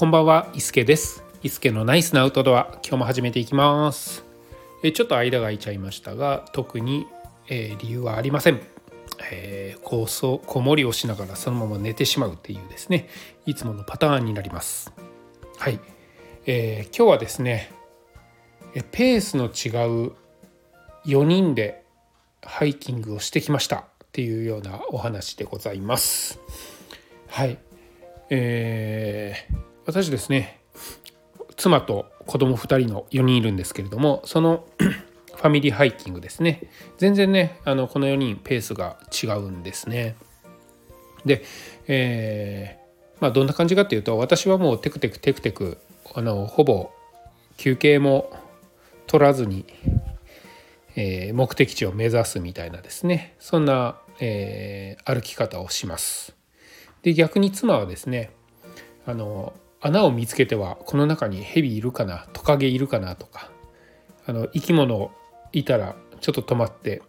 こんばんは、伊助です。伊助のナイスなアウトドア、今日も始めていきます。えちょっと間が空いちゃいましたが、特に、えー理由はありません。えー、こそ子守りをしながらそのまま寝てしまうっていうですね、いつものパターンになります。はい、えー今日はですね、ペースの違う4人でハイキングをしてきましたっていうようなお話でございます。はい、えー私ですね妻と子供2人の4人いるんですけれどもその ファミリーハイキングですね全然ねあのこの4人ペースが違うんですね。で、えーまあ、どんな感じかっていうと私はもうテクテクテクテクあのほぼ休憩も取らずに、えー目的地を目指すみたいなですねそんな、えー歩き方をします。で逆に妻はですねあの穴を見つけてはこの中にヘビいるかなトカゲいるかなとかあの生き物いたらちょっと止まって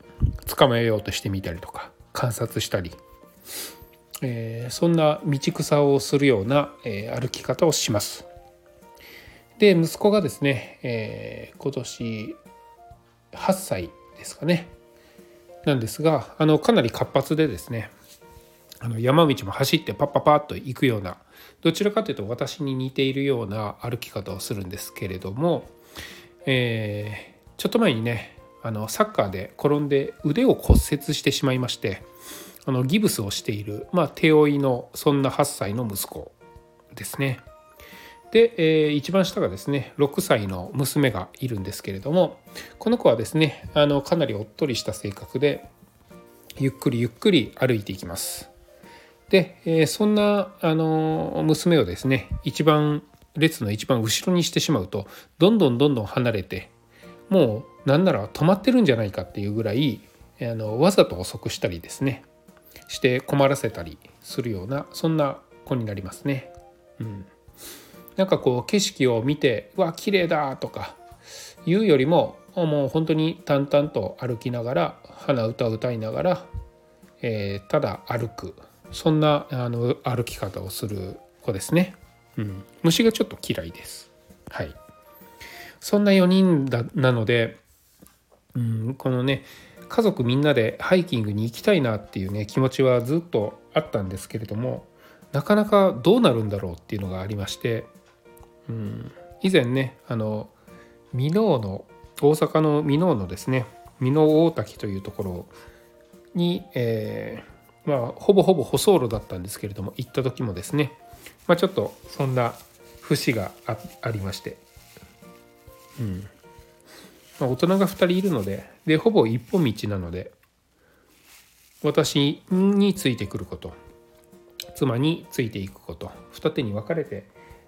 捕まえようとしてみたりとか観察したり、えーそんな道草をするような、えー歩き方をします。で息子がですね、えー今年8歳ですかねなんですがあのかなり活発でですねあの山道も走ってパッパパッと行くようなどちらかというと私に似ているような歩き方をするんですけれども、えーちょっと前にねあのサッカーで転んで腕を骨折してしまいましてあのギブスをしている、まあ、手負いのそんな8歳の息子ですね。で、えー一番下がですね6歳の娘がいるんですけれどもこの子はですねあのかなりおっとりした性格でゆっくりゆっくり歩いていきます。で、えそんなあの娘をですね一番列の一番後ろにしてしまうとどんどんどんどん離れてもうなんなら止まってるんじゃないかっていうぐらいあのわざと遅くしたりですねして困らせたりするようなそんな子になりますね。うん、なんかこう景色を見て「うわ綺麗だ!」とか言うよりももう本当に淡々と歩きながら鼻歌を歌いながら、えーただ歩くそんなあの歩き方をする子ですね。うん、虫がちょっと嫌いです。はい。そんな4人だなので、うん、このね家族みんなでハイキングに行きたいなっていうね気持ちはずっとあったんですけれどもなかなかどうなるんだろうっていうのがありまして、うん、以前ねあの箕面の大阪の箕面のですね箕面大滝というところに、えまあほぼほぼ舗装路だったんですけれども行った時もですね、まあ、ちょっとそんな節があありまして、うん。まあ、大人が2人いるのででほぼ一本道なので私についてくること妻についていくこと二手に分かれて、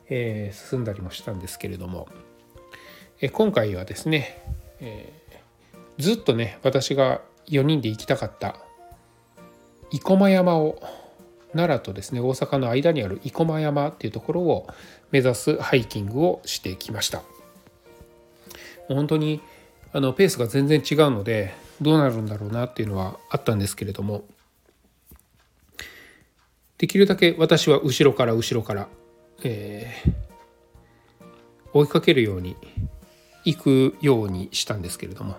えー進んだりもしたんですけれども、えー今回はですね、えーずっとね私が4人で行きたかった生駒山を奈良とですね大阪の間にある生駒山っていうところを目指すハイキングをしてきました。もう本当にあのペースが全然違うのでどうなるんだろうなっていうのはあったんですけれどもできるだけ私は後ろから後ろから、えー追いかけるように行くようにしたんですけれども、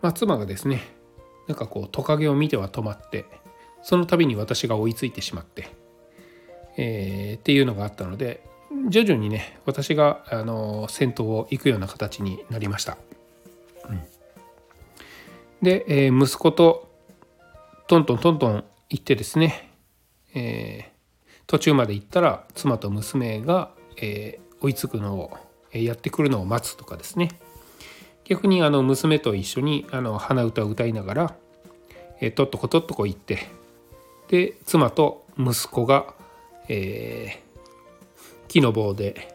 まあ、妻がですねなんかこうトカゲを見ては止まってその度に私が追いついてしまって、えーっていうのがあったので徐々にね私があの先頭を行くような形になりました。うんで、えー息子とトントントントン行ってですね、えー途中まで行ったら妻と娘が、えー追いつくのを、やってくるのを待つとかですね逆にあの娘と一緒にあの鼻歌を歌いながら、えーとっとことっとこ行ってで妻と息子が、えー木の棒で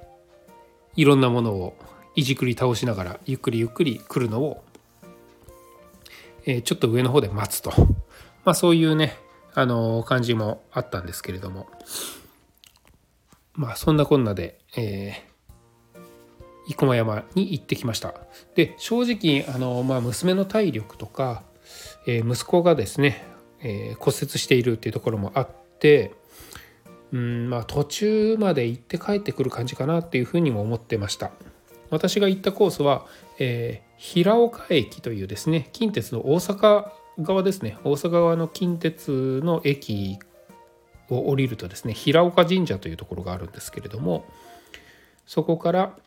いろんなものをいじくり倒しながらゆっくりゆっくり来るのを、えーちょっと上の方で待つと、まあ、そういうね、あのー感じもあったんですけれども。まあそんなこんなで、えー生駒山に行ってきました。で正直あの、まあ、娘の体力とか、えー息子がですね、えー骨折しているっていうところもあってうんまあ途中まで行って帰ってくる感じかなっていうふうにも思ってました。私が行ったコースは、えー、平岡駅というですね近鉄の大阪側ですね。大阪側の近鉄の駅を降りるとですね平岡神社というところがあるんですけれどもそこから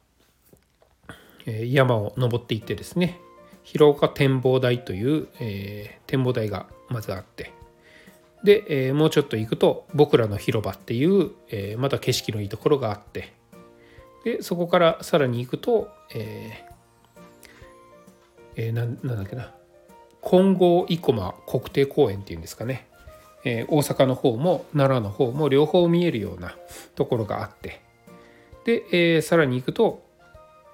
山を登っていってですね広岡展望台という、え、展望台がまずあってで、え、もうちょっと行くと僕らの広場っていう、え、また景色のいいところがあってでそこからさらに行くと、ええー、なんだっけな金剛生駒国定公園っていうんですかね、え、大阪の方も奈良の方も両方見えるようなところがあってで、え、さらに行くと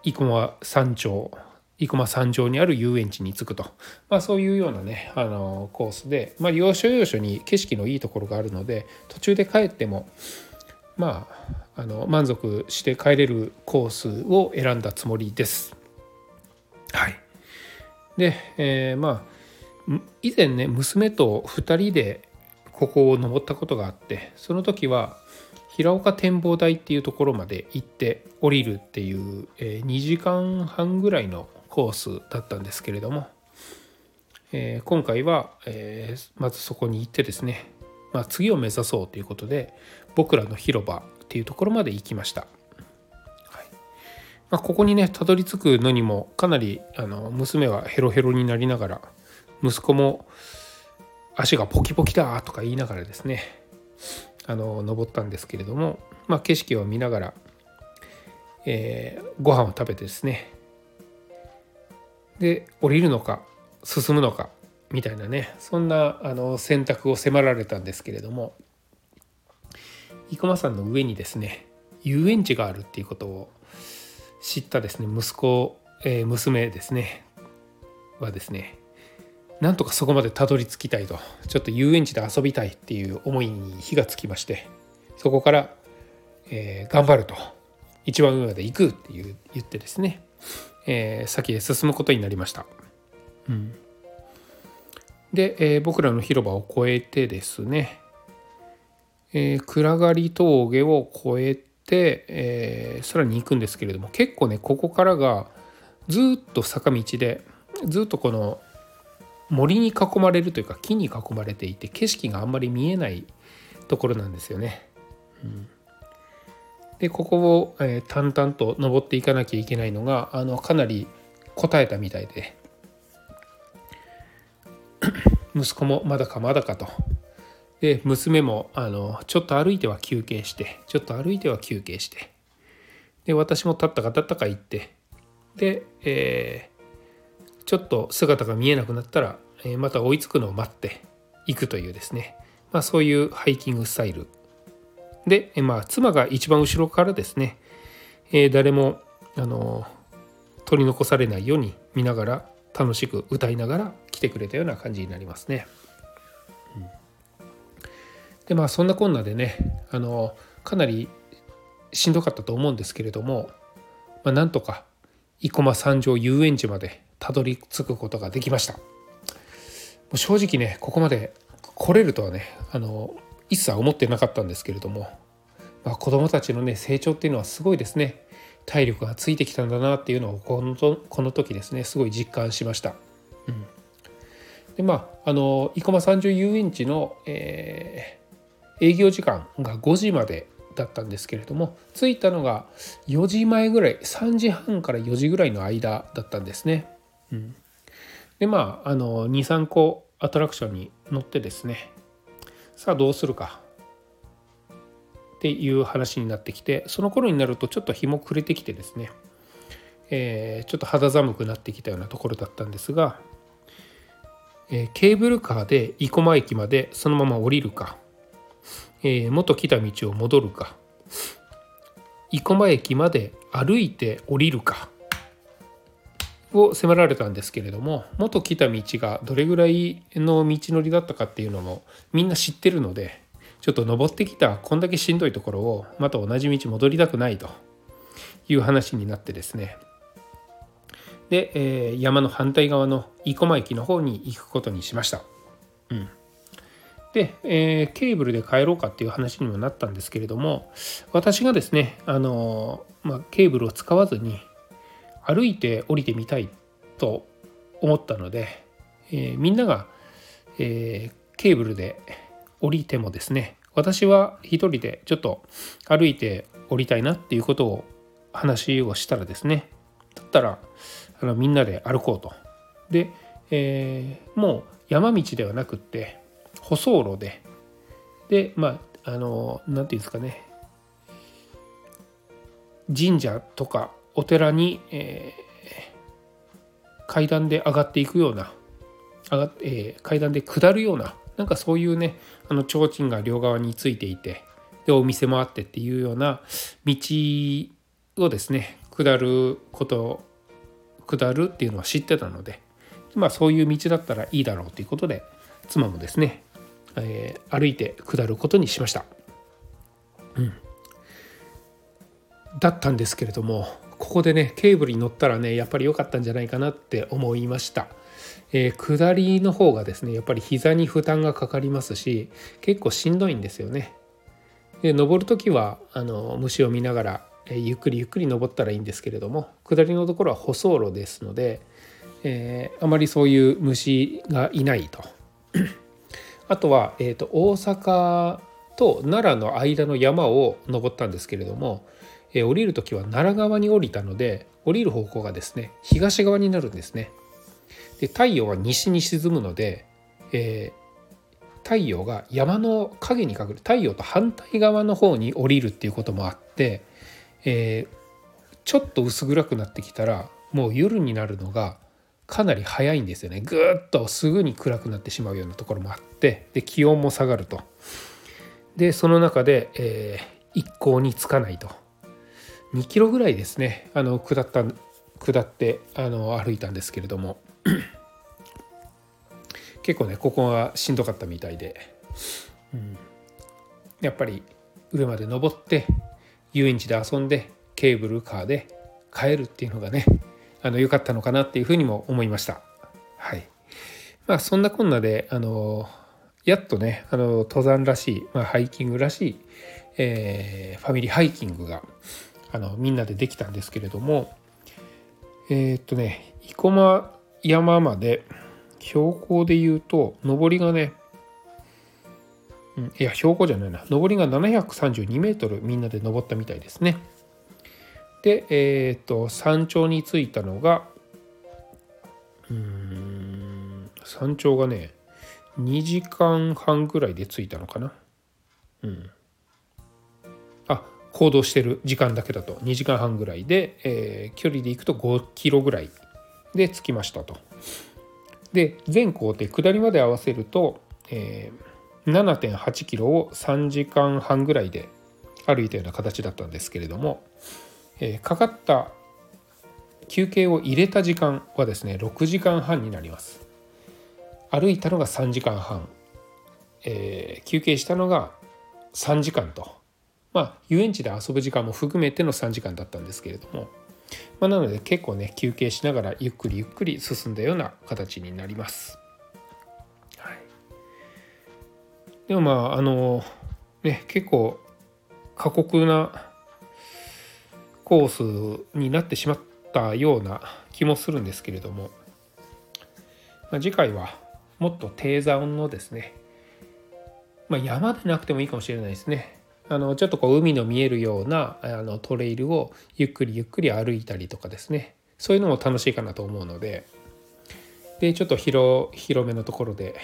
生駒山頂生駒山上にある遊園地に着くと、まあ、そういうようなねあのコースで、まあ、要所要所に景色のいいところがあるので途中で帰ってもまああの満足して帰れるコースを選んだつもりです。はい、で、えー、まあ以前ね娘と2人でここを登ったことがあってその時は平岡展望台っていうところまで行って降りるっていう、え、2時間半ぐらいのコースだったんですけれども、え、今回は、え、まずそこに行ってですね、まあ、次を目指そうということで僕らの広場っていうところまで行きました。はいま、ここにねたどり着くのにもかなりあの娘はヘロヘロになりながら息子も足がポキポキだとか言いながらですねあの登ったんですけれども、まあ、景色を見ながら、えー、ご飯を食べてですね。で降りるのか進むのかみたいなねそんなあの選択を迫られたんですけれども生駒山の上にですね遊園地があるっていうことを知ったですね息子、えー、娘ですねはですねなんとかそこまでたどり着きたいとちょっと遊園地で遊びたいっていう思いに火がつきましてそこから、えー、頑張ると一番上まで行くっていう言ってですねえー、先へ進むことになりました。うん、で、えー、僕らの広場を越えてですね、えー、暗がり峠を越えて、えー、さらに行くんですけれども結構ねここからがずっと坂道でずっとこの森に囲まれるというか木に囲まれていて景色があんまり見えないところなんですよね。うん。でここを、えー、淡々と登っていかなきゃいけないのがあのかなり答えたみたいで。息子もまだかまだかと。で娘もあのちょっと歩いては休憩してちょっと歩いては休憩して。で私も立ったか立ったか行って。で、え、ちょっと姿が見えなくなったら、また追いつくのを待っていくというですね、まあ、そういうハイキングスタイル。で、まあ、妻が一番後ろからですね、え、誰もあの取り残されないように見ながら楽しく歌いながら来てくれたような感じになりますね。でまあそんなこんなでねあのかなりしんどかったと思うんですけれども、まあ、なんとか生駒三条遊園地までたどり着くことができました。もう正直ねここまで来れるとはねあの一切思ってなかったんですけれども、まあ、子どもたちのね成長っていうのはすごいですね体力がついてきたんだなっていうのをこのこの時ですねすごい実感しました。うん、でまああの生駒三条遊園地の、えー、営業時間が5時までだったんですけれども着いたのが4時前ぐらい3時半から4時ぐらいの間だったんですね。でまああの23個アトラクションに乗ってですね。さあどうするか。っていう話になってきてその頃になるとちょっと日も暮れてきてですね、えー、ちょっと肌寒くなってきたようなところだったんですが、えー、ケーブルカーで生駒駅までそのまま降りるか、えー、元来た道を戻るか。生駒駅まで歩いて降りるか。を迫られたんですけれども元来た道がどれぐらいの道のりだったかっていうのもみんな知ってるのでちょっと登ってきたこんだけしんどいところをまた同じ道戻りたくないと。いう話になってですね。で、えー、山の反対側の生駒駅の方に行くことにしました。うん、で、えー、ケーブルで帰ろうかっていう話にもなったんですけれども私がですねあの、まあ、ケーブルを使わずに歩いて降りてみたいと思ったので、えー、みんなが、えー、ケーブルで降りてもですね私は一人でちょっと歩いて降りたいなっていうことを話をしたらですねだったらあのみんなで歩こうと。で、えー、もう山道ではなくって舗装路ででまああの何て言うんですかね神社とかお寺に、えー、階段で上がっていくような上が、えー、階段で下るようななんかそういうねあの提灯が両側についていてでお店もあってっていうような道をですね下ること下るっていうのは知ってたのでまあそういう道だったらいいだろうということで妻もですね、えー、歩いて下ることにしました。うん、だったんですけれどもここでねケーブルに乗ったらねやっぱり良かったんじゃないかなって思いました。えー、下りの方がですねやっぱり膝に負担がかかりますし結構しんどいんですよね。で登る時はあの虫を見ながら、えー、ゆっくりゆっくり登ったらいいんですけれども下りのところは舗装路ですので、えー、あまりそういう虫がいないと。あとは、えーと、大阪と奈良の間の山を登ったんですけれども、え、降りる時は奈良側に降りたので降りる方向がですね東側になるんですね。で太陽は西に沈むので、えー、太陽が山の影に隠れ太陽と反対側の方に降りるっていうこともあって、えー、ちょっと薄暗くなってきたらもう夜になるのがかなり早いんですよね。ぐっとすぐに暗くなってしまうようなところもあってで気温も下がると。でその中で、えー、一向につかないと。2キロぐらいですねあの下った下ってあの歩いたんですけれども 結構ねここがしんどかったみたいで、うん、やっぱり上まで登って遊園地で遊んでケーブルカーで帰るっていうのがねあの良かったのかなっていうふうにも思いました。はい。まあそんなこんなであのやっとねあの登山らしい、まあ、ハイキングらしい、えー、ファミリーハイキングがあのみんなでできたんですけれどもえー、っとね生駒山まで標高で言うと上りがねいや標高じゃないな上りが732メートルみんなで登ったみたいですね。でえっ、と山頂に着いたのがうん山頂がね2時間半ぐらいで着いたのかな。うん。行動してる時間だけだと。2時間半ぐらいで、えー、距離で行くと5キロぐらいで着きましたと。で全行程下りまで合わせると、えー、7.8キロを3時間半ぐらいで歩いたような形だったんですけれども、えー、かかった休憩を入れた時間はですね6時間半になります。歩いたのが3時間半、えー、休憩したのが3時間と。まあ遊園地で遊ぶ時間も含めての3時間だったんですけれども、まあ、なので結構ね休憩しながらゆっくりゆっくり進んだような形になります。はい、でもまああのね結構過酷なコースになってしまったような気もするんですけれども、まあ、次回はもっと低山のですね、まあ、山でなくてもいいかもしれないですね。あのちょっとこう海の見えるようなあのトレイルをゆっくりゆっくり歩いたりとかですね。そういうのも楽しいかなと思うので。でちょっと広広めのところで、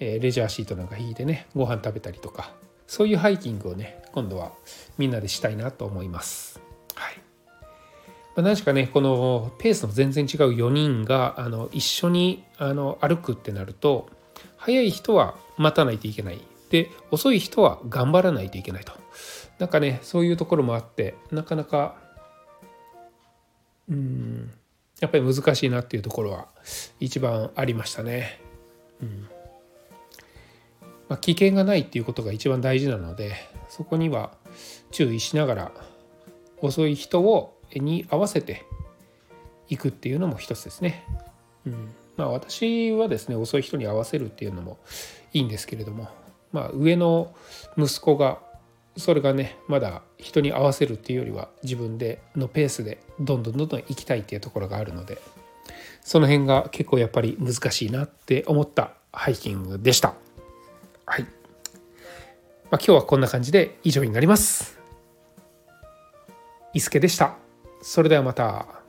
えー、レジャーシートなんか引いてねご飯食べたりとかそういうハイキングをね今度はみんなでしたいなと思います。はい。ま、何しかねこのペースの全然違う4人があの一緒にあの歩くってなると早い人は待たないといけない。で遅い人は頑張らないといけないとなんかねそういうところもあってなかなかうんやっぱり難しいなっていうところは一番ありましたね。うんまあ、危険がないっていうことが一番大事なのでそこには注意しながら遅い人をに合わせていくっていうのも一つですね。うんまあ私はですね遅い人に合わせるっていうのもいいんですけれどもまあ上の息子がそれがねまだ人に合わせるっていうよりは自分でのペースでどんどんどんどん行きたいっていうところがあるのでその辺が結構やっぱり難しいなって思ったハイキングでした。はい、まあ、今日はこんな感じで以上になります。伊助でした。それではまた。